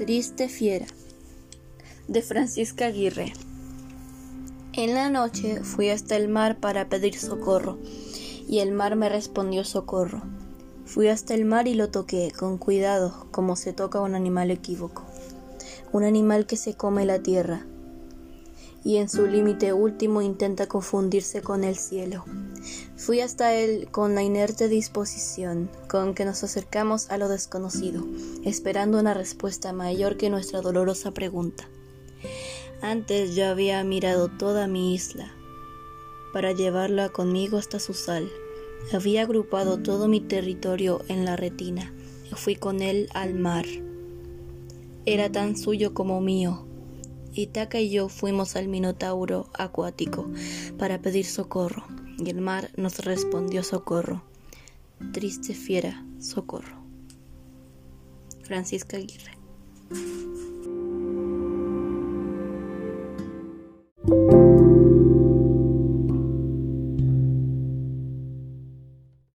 Triste fiera de Francisca Aguirre. En la noche fui hasta el mar para pedir socorro, y el mar me respondió socorro. Fui hasta el mar y lo toqué con cuidado, como se toca un animal equívoco, un animal que se come la tierra, y en su límite último intenta confundirse con el cielo. Fui hasta él con la inerte disposición con que nos acercamos a lo desconocido, esperando una respuesta mayor que nuestra dolorosa pregunta. Antes yo había mirado toda mi isla para llevarla conmigo hasta su sal. Había agrupado todo mi territorio en la retina fui con él al mar. Era tan suyo como mío. Itaca y yo fuimos al Minotauro acuático para pedir socorro y el mar nos respondió socorro. Triste fiera, socorro. Francisca Aguirre.